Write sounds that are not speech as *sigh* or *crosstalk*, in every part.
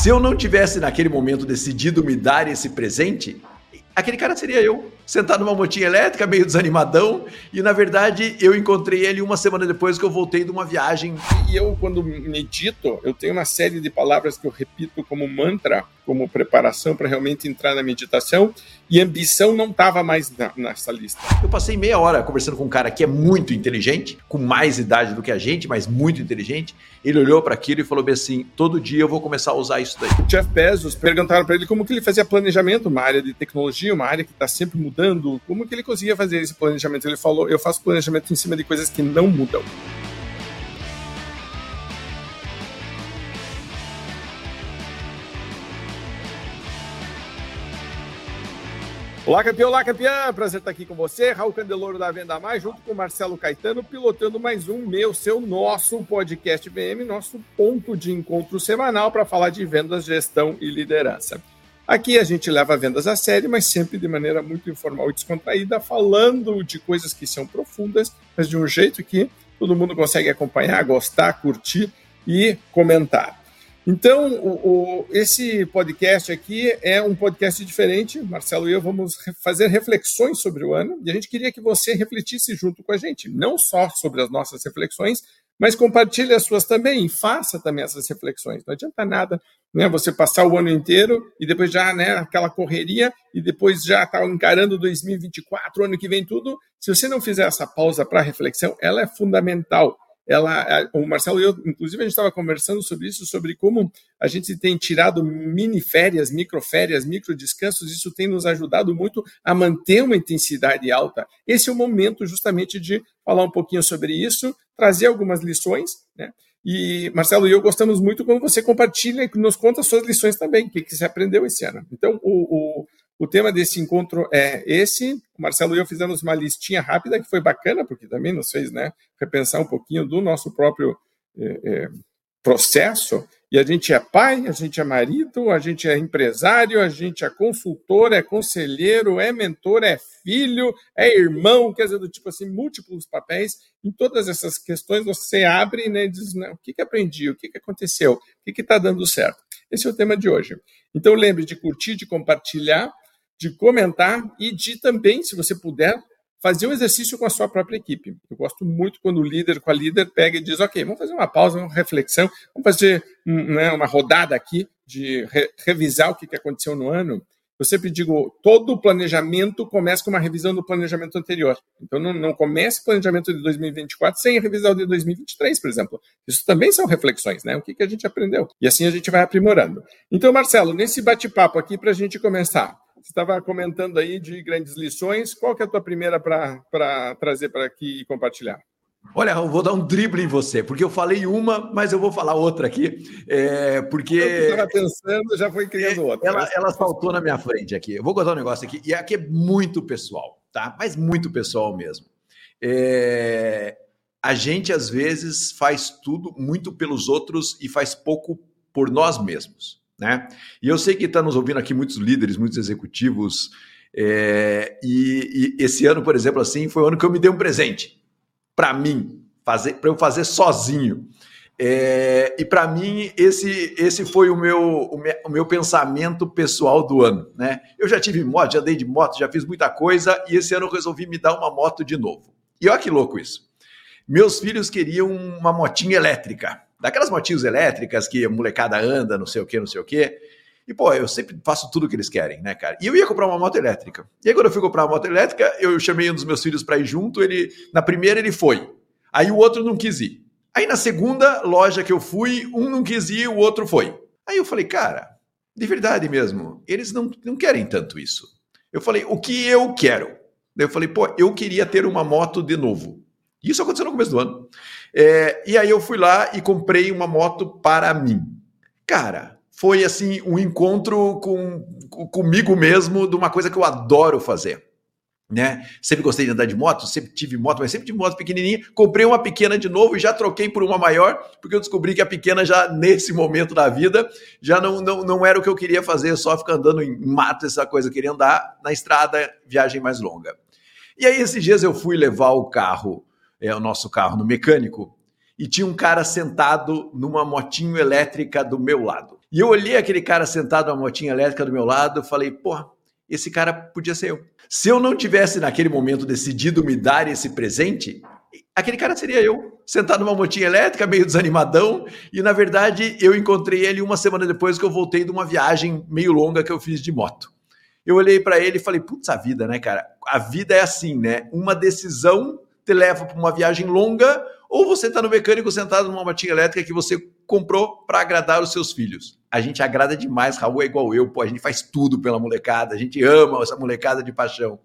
Se eu não tivesse naquele momento decidido me dar esse presente, aquele cara seria eu, sentado numa motinha elétrica, meio desanimadão, e na verdade eu encontrei ele uma semana depois que eu voltei de uma viagem. E eu, quando medito, eu tenho uma série de palavras que eu repito como mantra, como preparação para realmente entrar na meditação, e ambição não estava mais na, nessa lista. Eu passei meia hora conversando com um cara que é muito inteligente, com mais idade do que a gente, mas muito inteligente. Ele olhou para aquilo e falou bem assim: todo dia eu vou começar a usar isso daí. O Jeff Bezos perguntaram para ele como que ele fazia planejamento, uma área de tecnologia, uma área que está sempre mudando. Como que ele conseguia fazer esse planejamento? Ele falou: eu faço planejamento em cima de coisas que não mudam. Olá, campeão, olá, campeã! Prazer estar aqui com você, Raul Candeloro da Venda Mais, junto com Marcelo Caetano, pilotando mais um meu, seu, nosso podcast VM, nosso ponto de encontro semanal para falar de vendas, gestão e liderança. Aqui a gente leva vendas a sério, mas sempre de maneira muito informal e descontraída, falando de coisas que são profundas, mas de um jeito que todo mundo consegue acompanhar, gostar, curtir e comentar. Então, o, o, esse podcast aqui é um podcast diferente. Marcelo e eu vamos fazer reflexões sobre o ano e a gente queria que você refletisse junto com a gente, não só sobre as nossas reflexões, mas compartilhe as suas também faça também essas reflexões. Não adianta nada né, você passar o ano inteiro e depois já né, aquela correria e depois já estar tá encarando 2024, ano que vem tudo. Se você não fizer essa pausa para reflexão, ela é fundamental ela, o Marcelo e eu, inclusive, a gente estava conversando sobre isso, sobre como a gente tem tirado mini férias, micro férias, micro descansos, isso tem nos ajudado muito a manter uma intensidade alta. Esse é o momento justamente de falar um pouquinho sobre isso, trazer algumas lições, né? E Marcelo e eu gostamos muito quando você compartilha e nos conta suas lições também, o que, que você aprendeu esse ano. Então, o, o o tema desse encontro é esse. O Marcelo e eu fizemos uma listinha rápida que foi bacana, porque também nos fez né, repensar um pouquinho do nosso próprio é, é, processo. E a gente é pai, a gente é marido, a gente é empresário, a gente é consultor, é conselheiro, é mentor, é filho, é irmão, quer dizer, do tipo assim, múltiplos papéis. Em todas essas questões você abre né, e diz: o que, que aprendi, o que, que aconteceu, o que está dando certo. Esse é o tema de hoje. Então lembre de curtir, de compartilhar de comentar e de também, se você puder, fazer um exercício com a sua própria equipe. Eu gosto muito quando o líder com a líder pega e diz, ok, vamos fazer uma pausa, uma reflexão, vamos fazer né, uma rodada aqui de re revisar o que aconteceu no ano. Eu sempre digo, todo planejamento começa com uma revisão do planejamento anterior. Então, não, não comece o planejamento de 2024 sem revisar o de 2023, por exemplo. Isso também são reflexões, né? O que, que a gente aprendeu. E assim a gente vai aprimorando. Então, Marcelo, nesse bate-papo aqui, para a gente começar, você estava comentando aí de grandes lições. Qual que é a tua primeira para trazer para aqui e compartilhar? Olha, eu vou dar um drible em você, porque eu falei uma, mas eu vou falar outra aqui, é, porque... Eu estava pensando, já foi criando outra. Ela, ela saltou na minha frente aqui. Eu vou contar um negócio aqui, e aqui é muito pessoal, tá? Mas muito pessoal mesmo. É, a gente, às vezes, faz tudo muito pelos outros e faz pouco por nós mesmos. Né? E eu sei que está nos ouvindo aqui muitos líderes, muitos executivos, é, e, e, esse ano, por exemplo, assim, foi o ano que eu me dei um presente para mim, fazer, para eu fazer sozinho. É, e para mim, esse, esse foi o meu, o meu, o, meu, pensamento pessoal do ano. Né? Eu já tive moto, já andei de moto, já fiz muita coisa, e esse ano eu resolvi me dar uma moto de novo. E olha que louco isso. Meus filhos queriam uma motinha elétrica daquelas motinhos elétricas que a molecada anda, não sei o que, não sei o que. E, pô, eu sempre faço tudo o que eles querem, né, cara? E eu ia comprar uma moto elétrica. E aí, quando eu fui comprar uma moto elétrica, eu chamei um dos meus filhos para ir junto. Ele, na primeira, ele foi. Aí o outro não quis ir. Aí na segunda loja que eu fui, um não quis ir, o outro foi. Aí eu falei, cara, de verdade mesmo, eles não, não querem tanto isso. Eu falei, o que eu quero? Daí eu falei, pô, eu queria ter uma moto de novo. Isso aconteceu no começo do ano. É, e aí eu fui lá e comprei uma moto para mim. Cara, foi assim um encontro com, com, comigo mesmo de uma coisa que eu adoro fazer. Né? Sempre gostei de andar de moto, sempre tive moto, mas sempre tive moto pequenininha. Comprei uma pequena de novo e já troquei por uma maior, porque eu descobri que a pequena já nesse momento da vida já não, não, não era o que eu queria fazer, só ficar andando em mato, essa coisa. Eu queria andar na estrada, viagem mais longa. E aí esses dias eu fui levar o carro é, o nosso carro no mecânico e tinha um cara sentado numa motinho elétrica do meu lado. E eu olhei aquele cara sentado numa motinha elétrica do meu lado, falei, porra, esse cara podia ser eu. Se eu não tivesse naquele momento decidido me dar esse presente, aquele cara seria eu, sentado numa motinha elétrica, meio desanimadão, e na verdade eu encontrei ele uma semana depois que eu voltei de uma viagem meio longa que eu fiz de moto. Eu olhei para ele e falei: "Putz, a vida, né, cara? A vida é assim, né? Uma decisão te leva para uma viagem longa ou você está no mecânico sentado numa motinha elétrica que você comprou para agradar os seus filhos. A gente agrada demais, Raul é igual eu, pô, a gente faz tudo pela molecada, a gente ama essa molecada de paixão.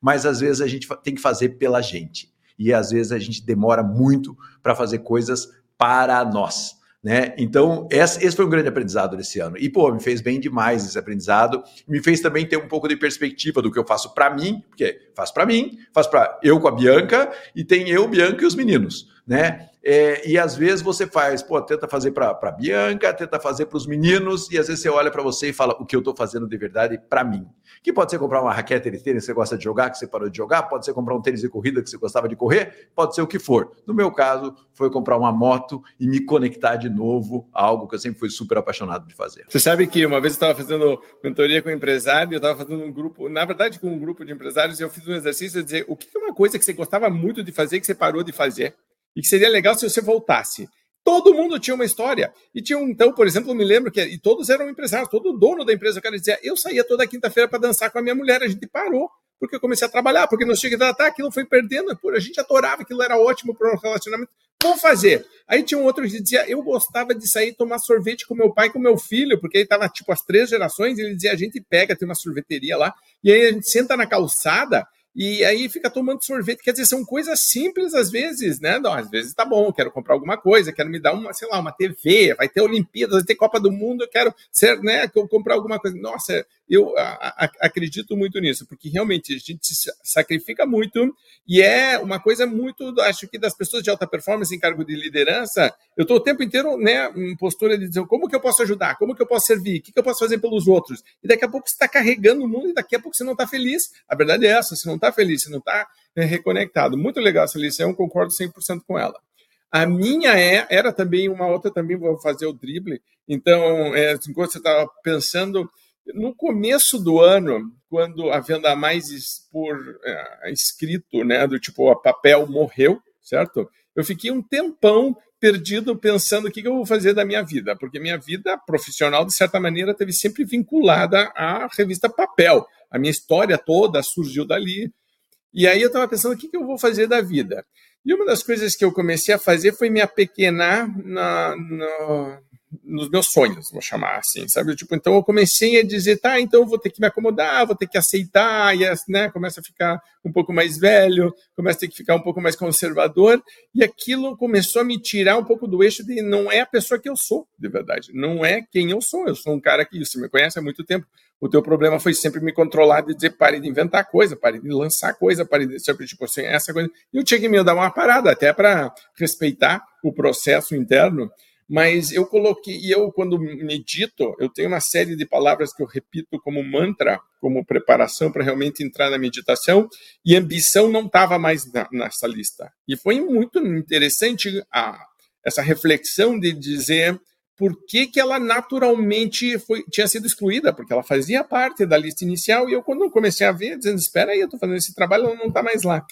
Mas às vezes a gente tem que fazer pela gente. E às vezes a gente demora muito para fazer coisas para nós. Né? Então, esse foi um grande aprendizado desse ano. E, pô, me fez bem demais esse aprendizado. Me fez também ter um pouco de perspectiva do que eu faço para mim, porque faço para mim, faço para eu com a Bianca, e tem eu, Bianca e os meninos né? É, e às vezes você faz, pô, tenta fazer para Bianca, tenta fazer para os meninos, e às vezes você olha para você e fala o que eu estou fazendo de verdade para mim. Que pode ser comprar uma raquete de tênis que você gosta de jogar, que você parou de jogar, pode ser comprar um tênis de corrida que você gostava de correr, pode ser o que for. No meu caso, foi comprar uma moto e me conectar de novo a algo que eu sempre fui super apaixonado de fazer. Você sabe que uma vez eu estava fazendo mentoria com um empresário, eu estava fazendo um grupo, na verdade, com um grupo de empresários, e eu fiz um exercício de dizer o que é uma coisa que você gostava muito de fazer que você parou de fazer e que seria legal se você voltasse. Todo mundo tinha uma história. E tinha um, então, por exemplo, eu me lembro que e todos eram empresários, todo dono da empresa, o cara dizia: eu saía toda quinta-feira para dançar com a minha mulher, a gente parou, porque eu comecei a trabalhar, porque não tinha que tratar, aquilo foi perdendo, a gente adorava, aquilo era ótimo para o relacionamento. Vamos fazer. Aí tinha um outro que dizia: eu gostava de sair tomar sorvete com meu pai e com meu filho, porque aí estava tipo as três gerações, ele dizia: a gente pega, tem uma sorveteria lá, e aí a gente senta na calçada e aí fica tomando sorvete. Quer dizer, são coisas simples às vezes, né? Não, às vezes tá bom, quero comprar alguma coisa, quero me dar uma, sei lá, uma TV, vai ter Olimpíadas, vai ter Copa do Mundo, eu quero ser, né, comprar alguma coisa. Nossa, eu a, a, acredito muito nisso, porque realmente a gente se sacrifica muito e é uma coisa muito, acho que das pessoas de alta performance em cargo de liderança, eu estou o tempo inteiro, né, em postura de dizer como que eu posso ajudar, como que eu posso servir, o que, que eu posso fazer pelos outros. E daqui a pouco você está carregando o mundo e daqui a pouco você não está feliz. A verdade é essa, você não está feliz, você não está é, reconectado. Muito legal essa lição, concordo 100% com ela. A minha é, era também uma outra, também vou fazer o drible. Então, é, enquanto você estava pensando, no começo do ano, quando a venda mais por é, escrito, né, do tipo a papel morreu, certo? Eu fiquei um tempão perdido pensando o que, eu vou fazer da minha vida, porque minha vida profissional, de certa maneira, teve sempre vinculada à revista Papel. A minha história toda surgiu dali. E aí eu estava pensando o que, que eu vou fazer da vida. E uma das coisas que eu comecei a fazer foi me apequenar na, na, nos meus sonhos, vou chamar assim, sabe? Tipo, então eu comecei a dizer, tá, então eu vou ter que me acomodar, vou ter que aceitar, e né, começa a ficar um pouco mais velho, começa a ter que ficar um pouco mais conservador, e aquilo começou a me tirar um pouco do eixo de não é a pessoa que eu sou, de verdade, não é quem eu sou, eu sou um cara que você me conhece há muito tempo, o teu problema foi sempre me controlar de dizer pare de inventar coisa, pare de lançar coisa, pare de sempre tipo assim, essa coisa. E eu tinha que me dar uma parada até para respeitar o processo interno mas eu coloquei, e eu quando medito, eu tenho uma série de palavras que eu repito como mantra, como preparação para realmente entrar na meditação, e ambição não estava mais na, nessa lista. E foi muito interessante a, essa reflexão de dizer por que, que ela naturalmente foi, tinha sido excluída, porque ela fazia parte da lista inicial, e eu quando comecei a ver, dizendo, espera aí, eu estou fazendo esse trabalho, ela não está mais lá.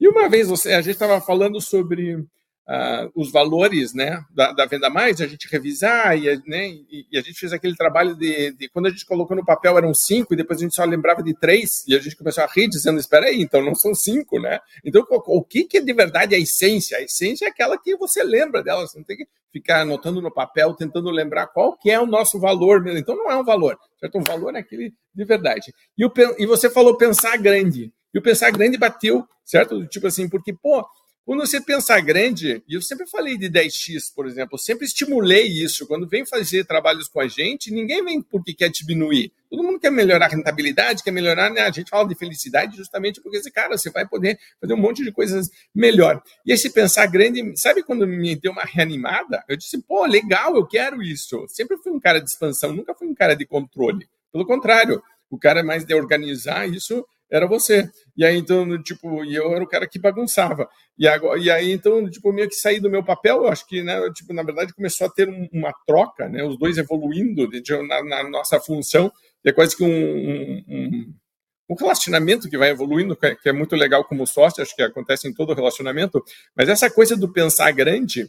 E uma vez você, a gente estava falando sobre uh, os valores né, da, da, venda mais, a gente revisar e, né, e, e, a gente fez aquele trabalho de, de, quando a gente colocou no papel eram cinco e depois a gente só lembrava de três e a gente começou a rir dizendo, espera aí, então não são cinco, né? Então o, o que, que de verdade é a essência? A essência é aquela que você lembra dela, você não tem que ficar anotando no papel, tentando lembrar qual que é o nosso valor mesmo. Então não é um valor, certo? Um valor é aquele de verdade. E, o, e você falou pensar grande. E o pensar grande bateu, certo? Tipo assim, porque, pô, quando você pensar grande, e eu sempre falei de 10x, por exemplo, eu sempre estimulei isso. Quando vem fazer trabalhos com a gente, ninguém vem porque quer diminuir. Todo mundo quer melhorar a rentabilidade, quer melhorar, né? A gente fala de felicidade justamente porque esse cara, você vai poder fazer um monte de coisas melhor. E esse pensar grande, sabe quando me deu uma reanimada? Eu disse, pô, legal, eu quero isso. Sempre fui um cara de expansão, nunca fui um cara de controle. Pelo contrário, o cara é mais de organizar isso era você. E aí, então, tipo, e eu era o cara que bagunçava. E, agora, e aí, então, tipo, meio que saí do meu papel, eu acho que, né, tipo, na verdade, começou a ter uma troca, né, os dois evoluindo de, de, na, na, nossa função, é quase que um, um, um, um relacionamento que vai evoluindo, que é, que é muito legal como sócio, acho que acontece em todo relacionamento, mas essa coisa do pensar grande,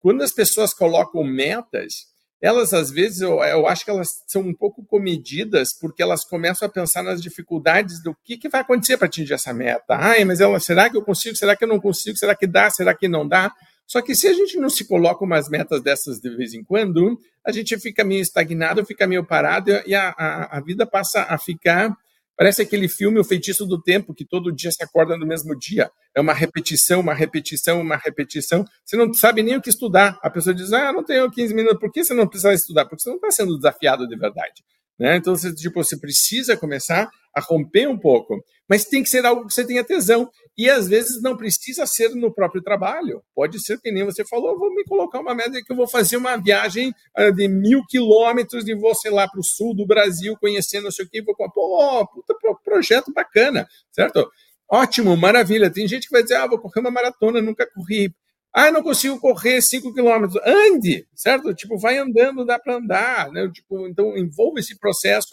quando as pessoas colocam metas, elas às vezes eu, eu, acho que elas são um pouco comedidas porque elas começam a pensar nas dificuldades do que, que vai acontecer para atingir essa meta. Ai, mas ela, será que eu consigo? Será que eu não consigo? Será que dá? Será que não dá? Só que se a gente não se coloca umas metas dessas de vez em quando, a gente fica meio estagnado, fica meio parado e a, a, a vida passa a ficar Parece aquele filme O Feitiço do Tempo, que todo dia se acorda no mesmo dia. É uma repetição, uma repetição, uma repetição. Você não sabe nem o que estudar. A pessoa diz, ah, não tenho 15 minutos. Por que você não precisa estudar? Porque você não está sendo desafiado de verdade. Né? Então, você, tipo, você precisa começar a romper um pouco, mas tem que ser algo que você tenha tesão. E às vezes não precisa ser no próprio trabalho. Pode ser que nem você falou, vou me colocar uma meta que eu vou fazer uma viagem ah, de mil quilômetros e vou, sei lá, para o sul do Brasil, conhecendo não sei o que, vou pô, puta projeto bacana, certo? Ótimo, maravilha. Tem gente que vai dizer, ah, vou correr uma maratona, nunca corri. Ah, não consigo correr 5 quilômetros. Ande, certo? Tipo, vai andando, dá para andar. Né? Tipo, então, envolva esse processo.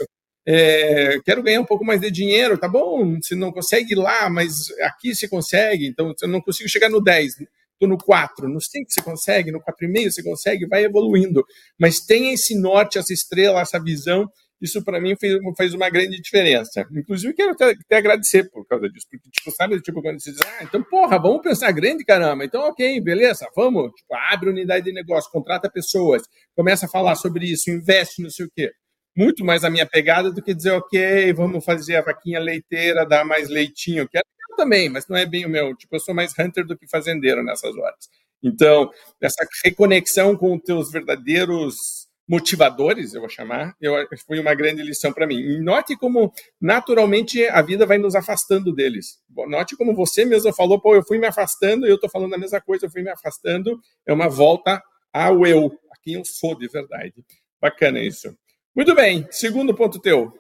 É, quero ganhar um pouco mais de dinheiro, tá bom? Você não consegue ir lá, mas aqui você consegue. Então, eu não consigo chegar no 10, estou no 4, no 5 você consegue, no 4,5 você consegue, vai evoluindo. Mas tem esse norte, essa estrela, essa visão isso para mim fez, fez uma grande diferença. Inclusive, quero até, até, agradecer por causa disso, porque, tipo, sabe, tipo, quando você diz, ah, então, porra, vamos pensar grande, caramba, então, ok, beleza, vamos, tipo, abre unidade de negócio, contrata pessoas, começa a falar sobre isso, investe, não sei o quê. Muito mais a minha pegada do que dizer, ok, vamos fazer a vaquinha leiteira, dar mais leitinho, que é também, mas não é bem o meu, tipo, eu sou mais hunter do que fazendeiro nessas horas. Então, essa reconexão com os teus verdadeiros motivadores, eu vou chamar, eu, foi uma grande lição para mim. E note como, naturalmente, a vida vai nos afastando deles. Note como você mesmo falou, pô, eu fui me afastando, eu estou falando a mesma coisa, eu fui me afastando, é uma volta ao eu, a quem eu sou de verdade. Bacana isso. Muito bem, segundo ponto teu.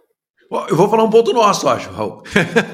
Eu vou falar um ponto nosso, acho, Raul.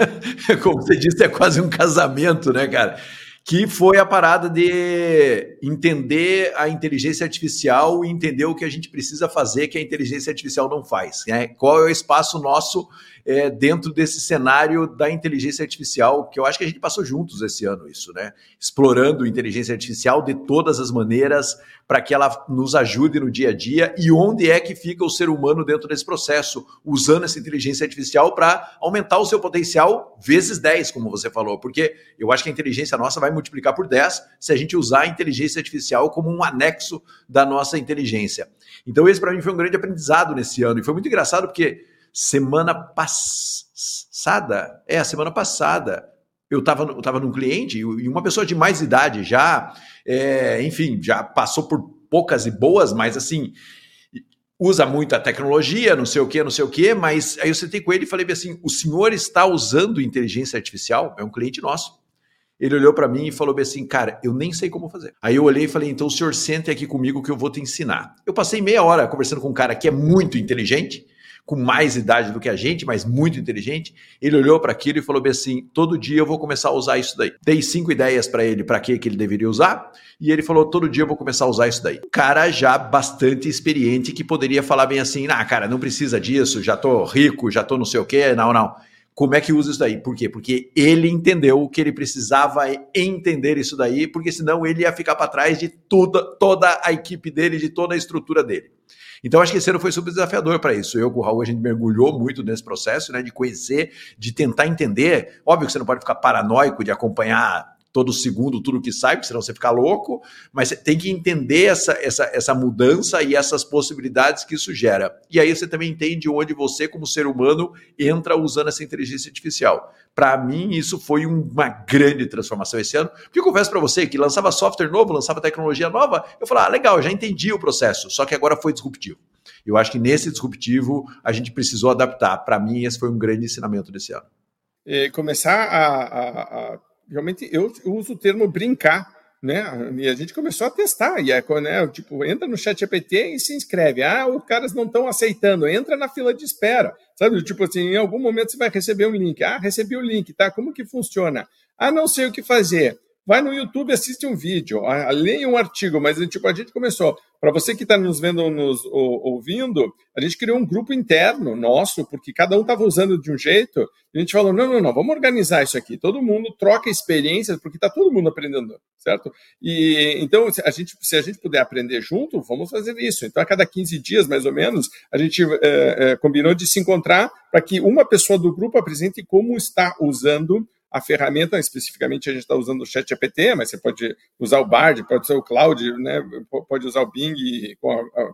*laughs* Como você disse, é quase um casamento, né, cara? que foi a parada de entender a inteligência artificial e entender o que a gente precisa fazer que a inteligência artificial não faz. Né? Qual é o espaço nosso é, dentro desse cenário da inteligência artificial, que eu acho que a gente passou juntos esse ano isso, né? Explorando inteligência artificial de todas as maneiras para que ela nos ajude no dia a dia e onde é que fica o ser humano dentro desse processo, usando essa inteligência artificial para aumentar o seu potencial vezes 10, como você falou, porque eu acho que a inteligência nossa vai multiplicar por 10 se a gente usar a inteligência artificial como um anexo da nossa inteligência. Então esse para mim foi um grande aprendizado nesse ano e foi muito engraçado porque Semana passada, é, a semana passada, eu estava eu tava num cliente e uma pessoa de mais idade já, é, enfim, já passou por poucas e boas, mas assim, usa muito a tecnologia, não sei o que, não sei o que, mas aí eu sentei com ele e falei assim: o senhor está usando inteligência artificial? É um cliente nosso. Ele olhou para mim e falou assim: Cara, eu nem sei como fazer. Aí eu olhei e falei: Então o senhor sente aqui comigo que eu vou te ensinar. Eu passei meia hora conversando com um cara que é muito inteligente com mais idade do que a gente, mas muito inteligente, ele olhou para aquilo e falou bem assim: todo dia eu vou começar a usar isso daí. Dei cinco ideias para ele para que, ele deveria usar, e ele falou: todo dia eu vou começar a usar isso daí. Cara já bastante experiente que poderia falar bem assim: ah, cara, não precisa disso, já tô rico, já tô não sei o quê, não, não. Como é que usa isso daí? Por quê? Porque ele entendeu que ele precisava entender isso daí, porque senão ele ia ficar para trás de toda, toda a equipe dele, de toda a estrutura dele. Então, acho que esse ano foi super desafiador para isso. Eu com o Raul, a gente mergulhou muito nesse processo, né, de conhecer, de tentar entender. Óbvio que você não pode ficar paranoico de acompanhar todo segundo tudo que sai, porque senão você fica louco, mas você tem que entender essa, essa, essa mudança e essas possibilidades que isso gera. E aí você também entende onde você, como ser humano, entra usando essa inteligência artificial. Para mim, isso foi uma grande transformação esse ano, porque eu confesso para você que lançava software novo, lançava tecnologia nova, eu falava, ah, legal, já entendi o processo, só que agora foi disruptivo. Eu acho que nesse disruptivo a gente precisou adaptar. Para mim, esse foi um grande ensinamento desse ano. E começar a, a, a realmente eu uso o termo brincar né? E a gente começou a testar. E é, né, tipo, entra no chat GPT e se inscreve. Ah, os caras não estão aceitando, entra na fila de espera. Sabe? Tipo assim, em algum momento você vai receber um link. Ah, recebi o link, tá? Como que funciona? Ah, não sei o que fazer vai no YouTube, assiste um vídeo, leia um artigo, mas tipo, a gente começou. Para você que está nos vendo, nos ouvindo, a gente criou um grupo interno nosso, porque cada um estava usando de um jeito, e a gente falou: não, não, não, vamos organizar isso aqui. Todo mundo troca experiências, porque está todo mundo aprendendo, certo? E então, a gente, se a gente puder aprender junto, vamos fazer isso. Então, a cada 15 dias, mais ou menos, a gente é, é, combinou de se encontrar para que uma pessoa do grupo apresente como está usando a ferramenta, especificamente a gente está usando o Chat GPT, mas você pode usar o Bard, pode usar o Cloud, né? pode usar o Bing,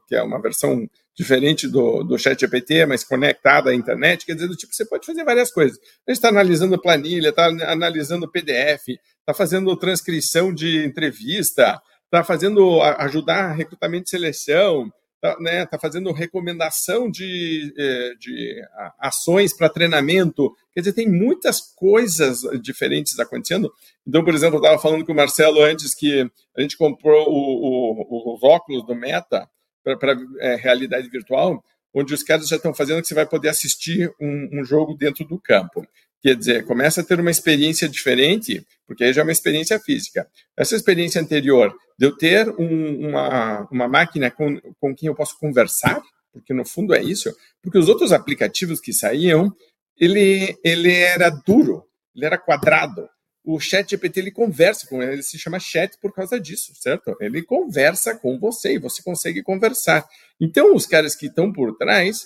que é uma versão diferente do, do Chat GPT, mas conectada à internet, quer dizer, do tipo, você pode fazer várias coisas. A gente está analisando planilha, está analisando PDF, está fazendo transcrição de entrevista, está fazendo ajudar recrutamento e seleção, está né, tá fazendo recomendação de, eh, de ações para treinamento. Quer dizer, tem muitas coisas diferentes acontecendo. Então, por exemplo, eu estava falando com o Marcelo antes que a gente comprou o, o, os óculos do Meta para é, realidade virtual, onde os caras já estão fazendo que você vai poder assistir um, um jogo dentro do campo. Quer dizer, começa a ter uma experiência diferente, porque aí já é uma experiência física. Essa experiência anterior de eu ter um, uma, uma máquina com, com quem eu posso conversar, porque no fundo é isso, porque os outros aplicativos que saíam, ele, ele era duro, ele era quadrado. O chat GPT ele conversa com ele, ele se chama chat por causa disso, certo? Ele conversa com você e você consegue conversar. Então, os caras que estão por trás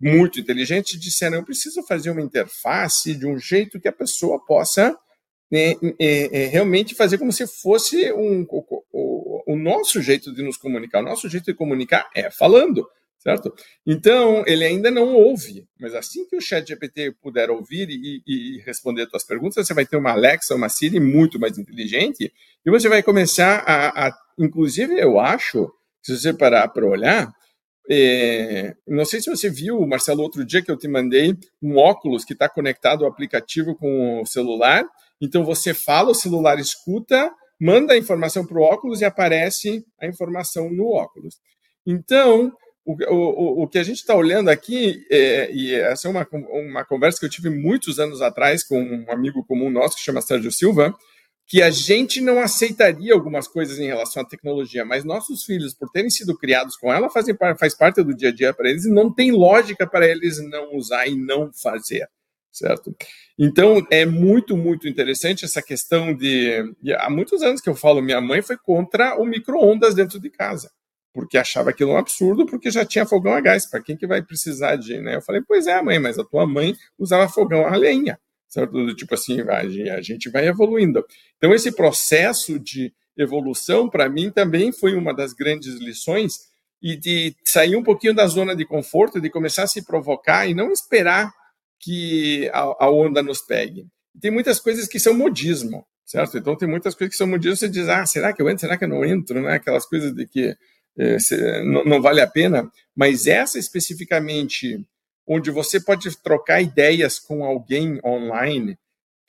muito inteligentes disseram: eu preciso fazer uma interface de um jeito que a pessoa possa é, é, é, realmente fazer como se fosse um, o, o, o, nosso jeito de nos comunicar. O nosso jeito de comunicar é falando, certo? Então, ele ainda não ouve, mas assim que o chat GPT puder ouvir e, e responder suas perguntas, você vai ter uma Alexa, uma Siri muito mais inteligente e você vai começar a, a inclusive, eu acho, se você parar para olhar, é, não sei se você viu, Marcelo, outro dia que eu te mandei um óculos que está conectado ao aplicativo com o celular. Então você fala, o celular escuta, manda a informação para o óculos e aparece a informação no óculos. Então, o, o, o que a gente está olhando aqui, é, e essa é uma, uma conversa que eu tive muitos anos atrás com um amigo comum nosso que chama Sérgio Silva, que a gente não aceitaria algumas coisas em relação à tecnologia, mas nossos filhos, por terem sido criados com ela, fazem, faz parte do dia a dia para eles e não tem lógica para eles não usar e não fazer, certo? Então, é muito, muito interessante essa questão de... Há muitos anos que eu falo, minha mãe foi contra o micro-ondas dentro de casa, porque achava aquilo um absurdo, porque já tinha fogão a gás, para quem que vai precisar de... Né? Eu falei, pois é, mãe, mas a tua mãe usava fogão a lenha certo? Tipo assim, a gente vai evoluindo. Então, esse processo de evolução, para mim, também foi uma das grandes lições e de sair um pouquinho da zona de conforto, de começar a se provocar e não esperar que a, a onda nos pegue. Tem muitas coisas que são modismo, certo? Então, tem muitas coisas que são modismo, você diz, ah, será que eu entro, será que eu não entro, né? Aquelas coisas de que eh, não, não vale a pena, mas essa especificamente onde você pode trocar ideias com alguém online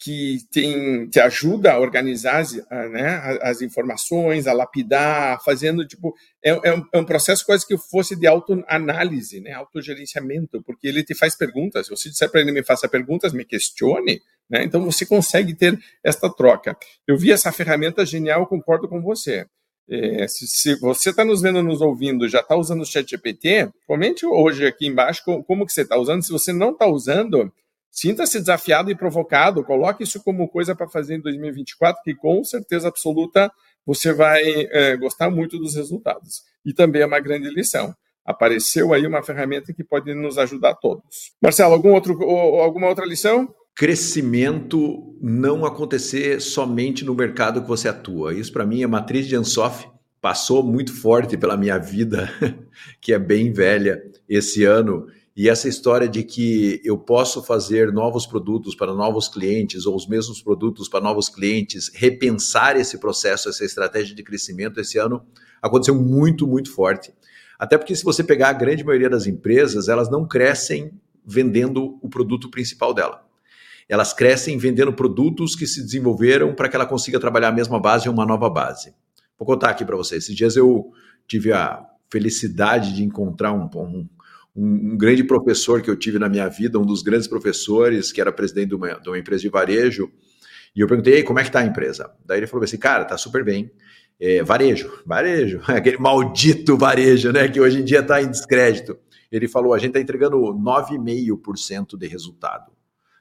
que tem, te ajuda a organizar as, né, as informações, a lapidar, fazendo tipo é, é, um, é um processo quase que fosse de autoanálise, né, autogerenciamento, porque ele te faz perguntas. Se você disser para ele me faça perguntas, me questione, né, então você consegue ter esta troca. Eu vi essa ferramenta genial, concordo com você. É, se, se, você está nos vendo, nos ouvindo, já está usando o Chat GPT, comente hoje aqui embaixo como, como que você está usando. Se você não está usando, sinta-se desafiado e provocado. Coloque isso como coisa para fazer em 2024, que com certeza absoluta você vai é, gostar muito dos resultados. E também é uma grande lição. Apareceu aí uma ferramenta que pode nos ajudar todos. Marcelo, algum outro, alguma outra lição? crescimento não acontecer somente no mercado que você atua. Isso para mim a matriz de Ansoff passou muito forte pela minha vida, *laughs* que é bem velha esse ano. E essa história de que eu posso fazer novos produtos para novos clientes ou os mesmos produtos para novos clientes, repensar esse processo, essa estratégia de crescimento esse ano aconteceu muito, muito forte. Até porque se você pegar a grande maioria das empresas, elas não crescem vendendo o produto principal dela Elas crescem vendendo produtos que se desenvolveram para que ela consiga trabalhar a mesma base em uma nova base. Vou contar aqui para vocês. Esses dias eu tive a felicidade de encontrar um, um, um, grande professor que eu tive na minha vida, um dos grandes professores, que era presidente de uma, de uma empresa de varejo. E eu perguntei, como é que está a empresa? Daí ele falou assim, cara, tá super bem. É, varejo, varejo, *laughs* aquele maldito varejo, né? Que hoje em dia está em descrédito. Ele falou, a gente está entregando 9,5% de resultado.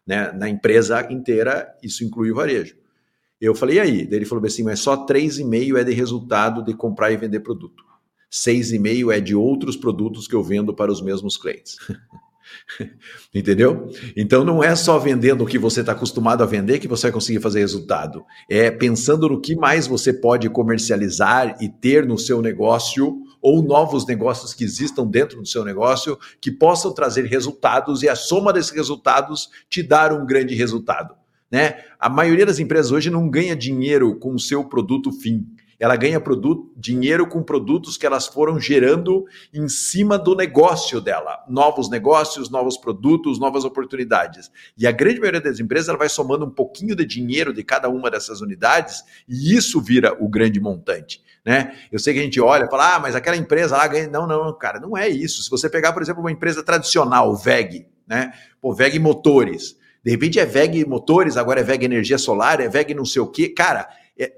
Né? Na empresa inteira, isso inclui o varejo. Eu falei, e aí? Daí ele falou assim, mas só 3,5% é de resultado de comprar e vender produto. 6,5% é de outros produtos que eu vendo para os mesmos clientes. *laughs* Entendeu? Então não é só vendendo o que você está acostumado a vender que você vai conseguir fazer resultado. É pensando no que mais você pode comercializar e ter no seu negócio ou novos negócios que existam dentro do seu negócio que possam trazer resultados e a soma desses resultados te dar um grande resultado. Né? A maioria das empresas hoje não ganha dinheiro com o seu produto fim ela ganha produto, dinheiro com produtos que elas foram gerando em cima do negócio dela. Novos negócios, novos produtos, novas oportunidades. E a grande maioria das empresas ela vai somando um pouquinho de dinheiro de cada uma dessas unidades e isso vira o grande montante. Né? Eu sei que a gente olha e fala, ah, mas aquela empresa lá ganha. Não, não, cara, não é isso. Se você pegar, por exemplo, uma empresa tradicional, VEG, né? Pô, VEG Motores. De repente é VEG Motores, agora é VEG Energia Solar, é VEG não sei o quê. Cara,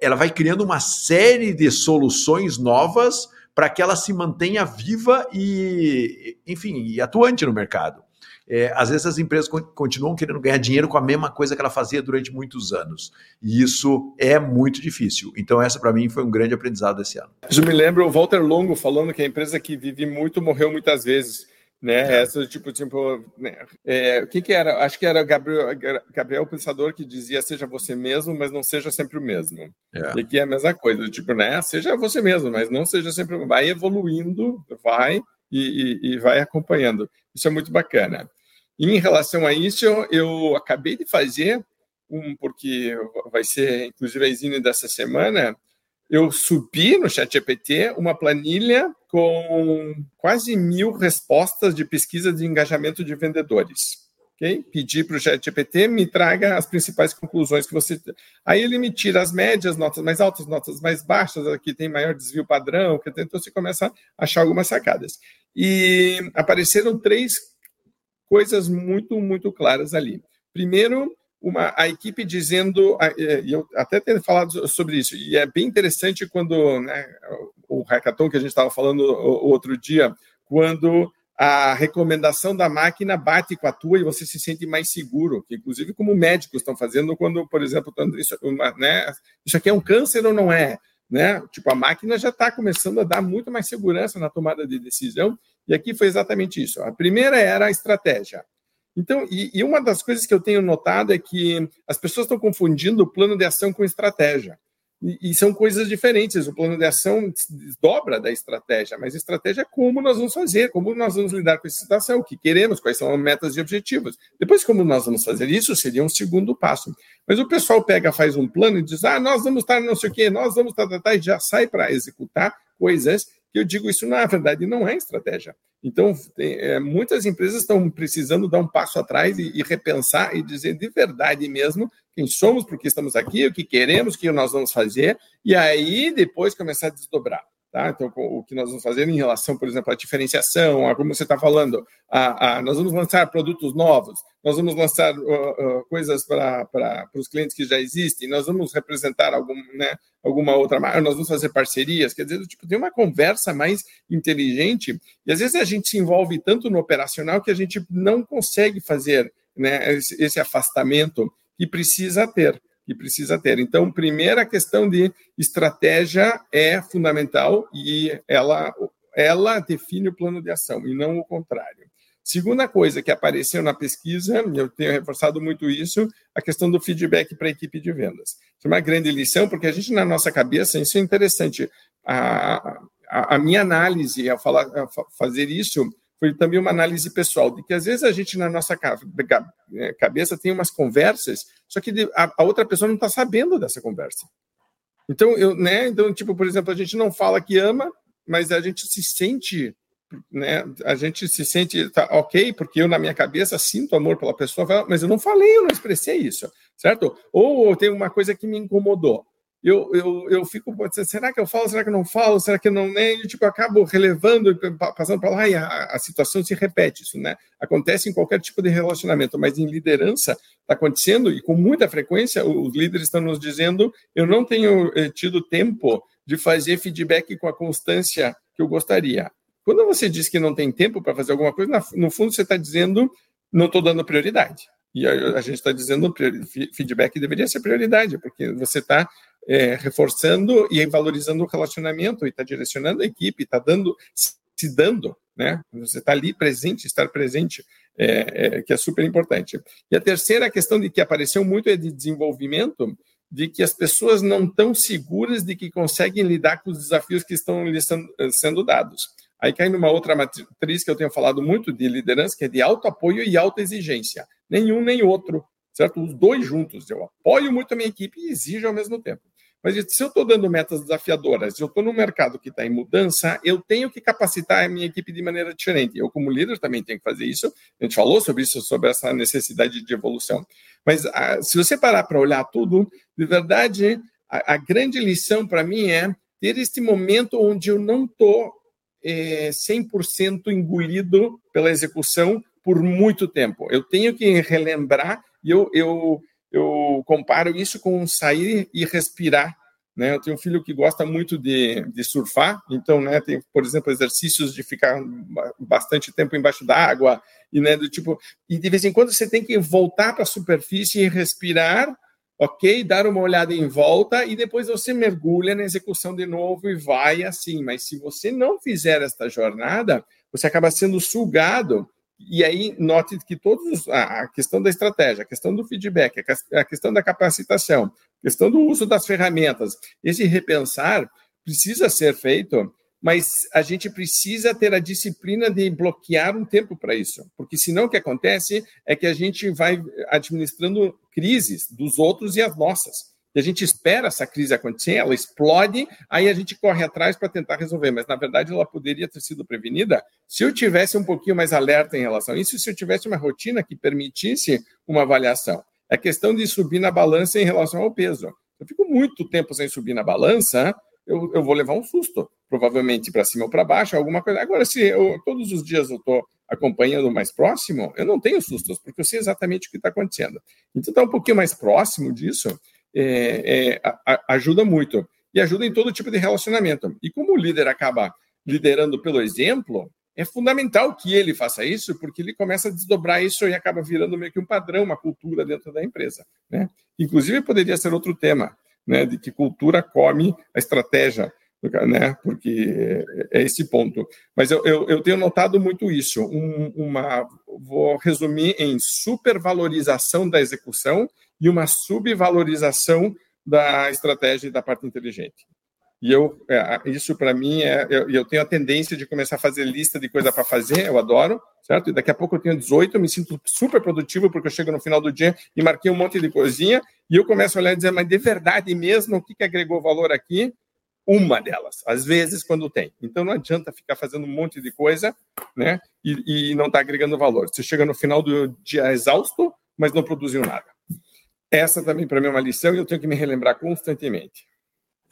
ela vai criando uma série de soluções novas para que ela se mantenha viva e, enfim, e atuante no mercado. É, às vezes as empresas continuam querendo ganhar dinheiro com a mesma coisa que ela fazia durante muitos anos. E isso é muito difícil. Então, essa para mim foi um grande aprendizado esse ano. Isso me lembra o Walter Longo falando que a empresa que vive muito morreu muitas vezes né? É. Essa tipo tipo, né? é, o que que era? Acho que era Gabriel Gabriel Pensador que dizia seja você mesmo, mas não seja sempre o mesmo. É. E aqui é a mesma coisa, tipo, né? Seja você mesmo, mas não seja sempre vai evoluindo, vai e, e, e vai acompanhando. Isso é muito bacana. E em relação a isso, eu acabei de fazer um porque vai ser inclusive a exine dessa semana eu subi no ChatGPT uma planilha com quase mil respostas de pesquisa de engajamento de vendedores. Okay? Pedi para o ChatGPT me traga as principais conclusões que você. Aí ele me tira as médias, notas mais altas, notas mais baixas, aqui tem maior desvio padrão, então você começa a achar algumas sacadas. E apareceram três coisas muito, muito claras ali. Primeiro, uma, a equipe dizendo, e eu até tenho falado sobre isso, e é bem interessante quando né, o hackathon que a gente estava falando outro dia, quando a recomendação da máquina bate com a tua e você se sente mais seguro, que inclusive como médicos estão fazendo quando, por exemplo, isso, uma, né, isso aqui é um câncer ou não é? Né? Tipo, a máquina já está começando a dar muito mais segurança na tomada de decisão, e aqui foi exatamente isso. A primeira era a estratégia. Então, e, e, uma das coisas que eu tenho notado é que as pessoas estão confundindo o plano de ação com estratégia. E, são coisas diferentes. O plano de ação dobra da estratégia, mas a estratégia é como nós vamos fazer, como nós vamos lidar com essa situação, o que queremos, quais são as metas e objetivos. Depois, como nós vamos fazer isso, seria um segundo passo. Mas o pessoal pega, faz um plano e diz: ah, nós vamos estar não sei o quê, nós vamos estar, e já sai para executar coisas que eu digo isso na verdade não é estratégia. Então, tem, é, muitas empresas estão precisando dar um passo atrás e, e, repensar e dizer de verdade mesmo quem somos, por que estamos aqui, o que queremos, o que nós vamos fazer, e aí depois começar a desdobrar. Tá? Então, o que nós vamos fazer em relação, por exemplo, à diferenciação, a como você está falando, a, a, nós vamos lançar produtos novos, nós vamos lançar uh, uh, coisas para os clientes que já existem, nós vamos representar algum, né, alguma outra marca, nós vamos fazer parcerias, quer dizer, tipo, tem uma conversa mais inteligente, e às vezes a gente se envolve tanto no operacional que a gente não consegue fazer né, esse, esse afastamento que precisa ter que precisa ter. Então, primeira questão de estratégia é fundamental e ela, ela define o plano de ação e não o contrário. Segunda coisa que apareceu na pesquisa, eu tenho reforçado muito isso, a questão do feedback para a equipe de vendas. é uma grande lição, porque a gente, na nossa cabeça, isso é interessante. A, a, a minha análise ao falar, ao fazer isso foi também uma análise pessoal, de que às vezes a gente, na nossa é, cabeça, tem umas conversas, só que a, outra pessoa não está sabendo dessa conversa. Então, eu, né? Então, tipo, por exemplo, a gente não fala que ama, mas a gente se sente né, a gente se sente tá, ok, porque eu na minha cabeça sinto amor pela pessoa, mas eu não falei, eu não expressei isso, certo? Ou tem uma coisa que me incomodou eu, eu, eu fico, será que eu falo, será que eu não falo, será que eu não nem, tipo, eu acabo relevando, passando para lá e a, a, situação se repete, isso, né? Acontece em qualquer tipo de relacionamento, mas em liderança está acontecendo e com muita frequência os líderes estão nos dizendo, eu não tenho eh, tido tempo de fazer feedback com a constância que eu gostaria. Quando você diz que não tem tempo para fazer alguma coisa, no fundo você está dizendo, não estou dando prioridade. E a, a gente está dizendo feedback deveria ser prioridade, porque você está é, reforçando e valorizando o relacionamento e está direcionando a equipe, está dando, se dando, né? Você está ali presente, estar presente, é, é, que é super importante. E a terceira questão de que apareceu muito é de desenvolvimento, de que as pessoas não estão seguras de que conseguem lidar com os desafios que estão lhes sendo dados. Aí cai numa outra matriz que eu tenho falado muito de liderança, que é de alto apoio e alta exigência. Nenhum nem outro, certo? Os dois juntos. Eu apoio muito a minha equipe e exijo ao mesmo tempo. Mas se eu estou dando metas desafiadoras, eu estou num mercado que está em mudança, eu tenho que capacitar a minha equipe de maneira diferente. Eu, como líder, também tenho que fazer isso. A gente falou sobre isso, sobre essa necessidade de evolução. Mas ah, se você parar para olhar tudo, de verdade, a, a grande lição para mim é ter este momento onde eu não estou é, 100% engolido pela execução por muito tempo. Eu tenho que relembrar e eu, eu eu comparo isso com sair e respirar. Né? Eu tenho um filho que gosta muito de, de surfar, então, né, tem, por exemplo, exercícios de ficar bastante tempo embaixo d'água e, né, do tipo, e de vez em quando você tem que voltar para a superfície e respirar, ok, dar uma olhada em volta e depois você mergulha na execução de novo e vai assim. Mas se você não fizer esta jornada, você acaba sendo sugado e aí, note que todos a questão da estratégia, a questão do feedback, a questão da capacitação, a questão do uso das ferramentas, esse repensar precisa ser feito, mas a gente precisa ter a disciplina de bloquear um tempo para isso, porque senão o que acontece é que a gente vai administrando crises dos outros e as nossas. E a gente espera essa crise acontecer, ela explode, aí a gente corre atrás para tentar resolver. Mas, na verdade, ela poderia ter sido prevenida se eu tivesse um pouquinho mais alerta em relação a isso, se eu tivesse uma rotina que permitisse uma avaliação. É questão de subir na balança em relação ao peso. Eu fico muito tempo sem subir na balança, eu, eu vou levar um susto, provavelmente para cima ou para baixo, alguma coisa. Agora, se eu, todos os dias eu estou acompanhando mais próximo, eu não tenho sustos, porque eu sei exatamente o que está acontecendo. Então, está um pouquinho mais próximo disso, é, é, ajuda muito. E ajuda em todo tipo de relacionamento. E como o líder acaba liderando pelo exemplo, é fundamental que ele faça isso, porque ele começa a desdobrar isso e acaba virando meio que um padrão, uma cultura dentro da empresa. Né? Inclusive, poderia ser outro tema, né, de que cultura come a estratégia, né, porque é esse ponto. Mas eu, eu, eu tenho notado muito isso, um, uma, vou resumir em supervalorização da execução e uma subvalorização da estratégia e da parte inteligente. E eu, é, isso para mim é, eu, eu, tenho a tendência de começar a fazer lista de coisa para fazer, eu adoro, certo? E daqui a pouco eu tenho 18, eu me sinto super produtivo porque eu chego no final do dia e marquei um monte de coisinha e eu começo a olhar e dizer, mas de verdade mesmo, o que, que agregou valor aqui? Uma delas, às vezes quando tem. Então não adianta ficar fazendo um monte de coisa, né? E, e não está agregando valor. Você chega no final do dia exausto, mas não produziu nada. Essa também para mim é uma lição e eu tenho que me relembrar constantemente.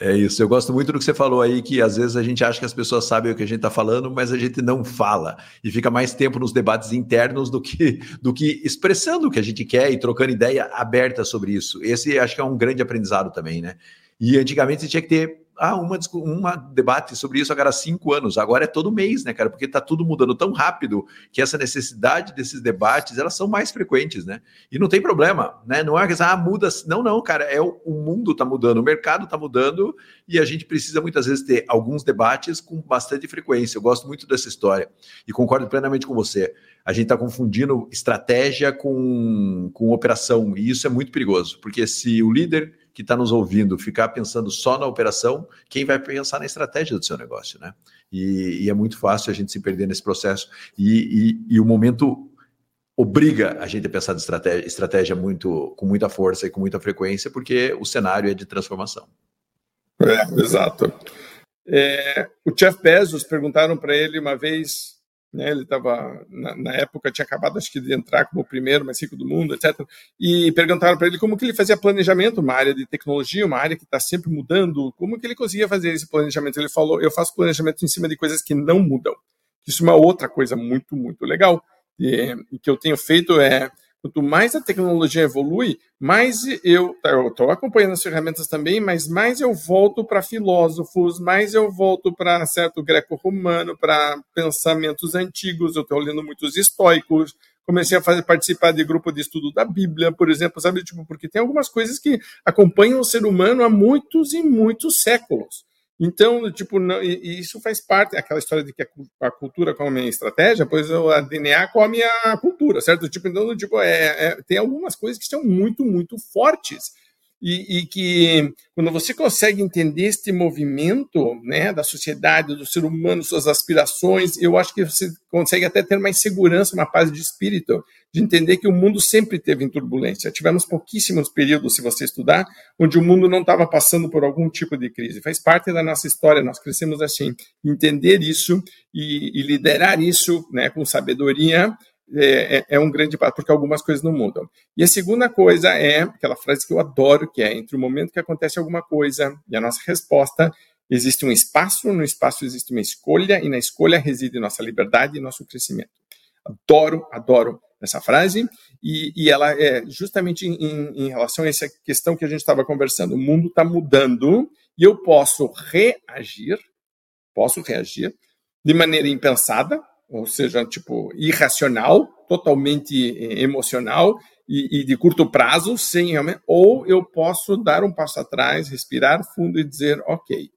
É isso, eu gosto muito do que você falou aí, que às vezes a gente acha que as pessoas sabem o que a gente está falando, mas a gente não fala. E fica mais tempo nos debates internos do que, do que expressando o que a gente quer e trocando ideia aberta sobre isso. Esse acho que é um grande aprendizado também, né? E antigamente você tinha que ter ah, uma, uma debate sobre isso a cada cinco anos. Agora é todo mês, né, cara? Porque está tudo mudando tão rápido que essa necessidade desses debates elas são mais frequentes, né? E não tem problema, né? Não é que ah, muda. Não, não, cara. É o, o mundo está mudando, o mercado está mudando e a gente precisa muitas vezes ter alguns debates com bastante frequência. Eu gosto muito dessa história e concordo plenamente com você. A gente está confundindo estratégia com, com operação e isso é muito perigoso, porque se o líder que está nos ouvindo ficar pensando só na operação, quem vai pensar na estratégia do seu negócio, né? E, e é muito fácil a gente se perder nesse processo. E, e, e, o momento obriga a gente a pensar de estratégia, estratégia muito, com muita força e com muita frequência, porque o cenário é de transformação. É, exato. É, o Jeff Bezos perguntaram para ele uma vez, né, ele estava na, na, época tinha acabado acho que de entrar como o primeiro mais rico do mundo, etc. E perguntaram para ele como que ele fazia planejamento, uma área de tecnologia, uma área que está sempre mudando, como que ele conseguia fazer esse planejamento? Ele falou: eu faço planejamento em cima de coisas que não mudam. Isso é uma outra coisa muito muito legal e, e que eu tenho feito é Quanto mais a tecnologia evolui, mais eu estou acompanhando as ferramentas também, mas mais eu volto para filósofos, mais eu volto para certo greco-romano, para pensamentos antigos. Eu estou lendo muitos estoicos, comecei a fazer, participar de grupo de estudo da Bíblia, por exemplo, sabe, tipo, porque tem algumas coisas que acompanham o ser humano há muitos e muitos séculos. Então, tipo, não, e, isso faz parte, aquela história de que a, a, cultura come a estratégia, pois a DNA come a cultura, certo? Tipo, então, tipo, é, é, tem algumas coisas que são muito, muito fortes e, e, que quando você consegue entender este movimento né, da sociedade, do ser humano, suas aspirações, eu acho que você consegue até ter mais segurança, uma paz de espírito, de entender que o mundo sempre teve em turbulência. Tivemos pouquíssimos períodos, se você estudar, onde o mundo não estava passando por algum tipo de crise. Faz parte da nossa história, nós crescemos assim. Entender isso e, e liderar isso né, com sabedoria é, é, é, um grande passo, porque algumas coisas não mudam. E a segunda coisa é aquela frase que eu adoro, que é entre o momento que acontece alguma coisa e a nossa resposta, existe um espaço, no espaço existe uma escolha, e na escolha reside nossa liberdade e nosso crescimento. Adoro, adoro essa frase, e, e ela é justamente em, em, relação a essa questão que a gente estava conversando. O mundo está mudando e eu posso reagir, posso reagir de maneira impensada, ou seja, tipo, irracional, totalmente eh, emocional e, e, de curto prazo, sem ou eu posso dar um passo atrás, respirar fundo e dizer, ok,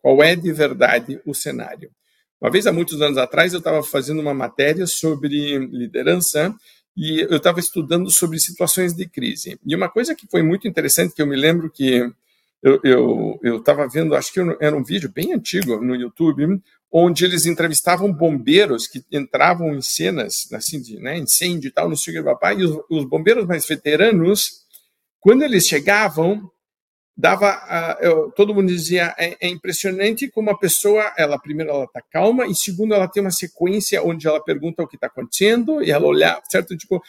qual é de verdade o cenário? Uma vez, há muitos anos atrás, eu estava fazendo uma matéria sobre liderança e eu estava estudando sobre situações de crise. E uma coisa que foi muito interessante, que eu me lembro que eu estava vendo, acho que era um vídeo bem antigo no YouTube, onde eles entrevistavam bombeiros que entravam em cenas assim de né, incêndio e tal, no sei papai, e os, os, bombeiros mais veteranos, quando eles chegavam, dava, uh, eu, todo mundo dizia é, é, impressionante como a pessoa, ela primeiro ela está calma e segundo ela tem uma sequência onde ela pergunta o que está acontecendo e ela olhar, certo? Tipo,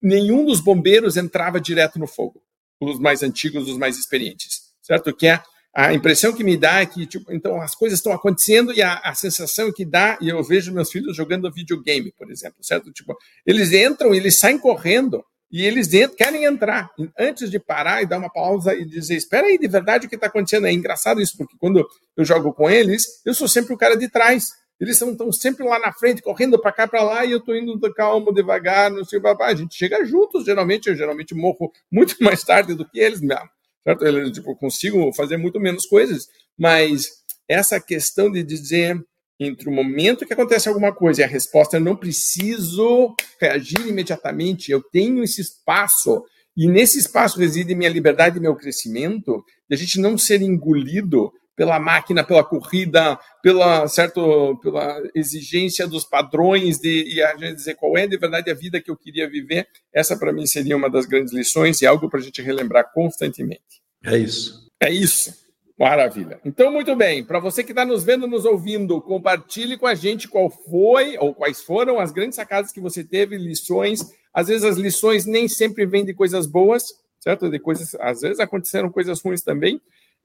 nenhum dos bombeiros entrava direto no fogo, os mais antigos, os mais experientes, certo? Que é a impressão que me dá é que, tipo, então as coisas estão acontecendo e a, a, sensação que dá, e eu vejo meus filhos jogando videogame, por exemplo, certo? Tipo, eles entram e eles saem correndo e eles querem entrar. Antes de parar e dar uma pausa e dizer, espera aí, de verdade o que está acontecendo? É engraçado isso, porque quando eu jogo com eles, eu sou sempre o cara de trás. Eles estão sempre lá na frente, correndo para cá, para lá, e eu estou indo calmo, devagar, não sei, a gente chega juntos, geralmente, eu geralmente morro muito *laughs* mais tarde do que eles mesmo certo? Eu, tipo, consigo fazer muito menos coisas, mas essa questão de dizer entre o momento que acontece alguma coisa e a resposta, eu não preciso reagir imediatamente, eu tenho esse espaço, e nesse espaço reside minha liberdade e meu crescimento, de a gente não ser engolido pela máquina, pela corrida, pela certo, pela exigência dos padrões de e a gente dizer qual é de verdade a vida que eu queria viver. Essa para mim seria uma das grandes lições e algo para a gente relembrar constantemente. É isso. É isso. Maravilha. Então, muito bem. Para você que está nos vendo, nos ouvindo, compartilhe com a gente qual foi ou quais foram as grandes sacadas que você teve, lições. Às vezes as lições nem sempre vêm de coisas boas, certo? De coisas, às vezes aconteceram coisas ruins também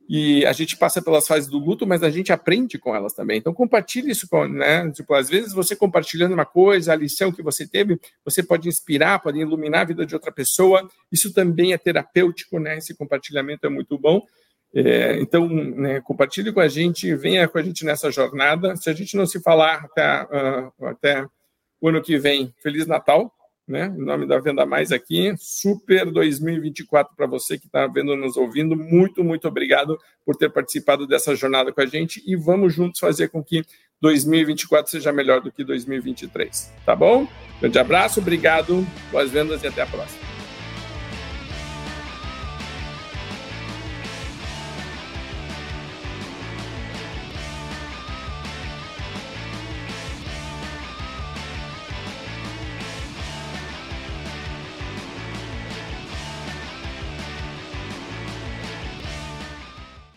e a gente passa pelas fases do luto, mas a gente aprende com elas também. Então compartilhe isso com, né? Tipo, às vezes você compartilhando uma coisa, a lição que você teve, você pode inspirar, pode iluminar a vida de outra pessoa. Isso também é terapêutico, né? Esse compartilhamento é muito bom. É, então, né, compartilhe com a gente, venha com a gente nessa jornada. Se a gente não se falar até, uh, até o ano que vem, Feliz Natal né? Em nome da Venda Mais aqui, super 2024 para você que está vendo nos ouvindo. Muito, muito obrigado por ter participado dessa jornada com a gente e vamos juntos fazer com que 2024 seja melhor do que 2023, tá bom? Grande abraço, obrigado, boas vendas e até a próxima.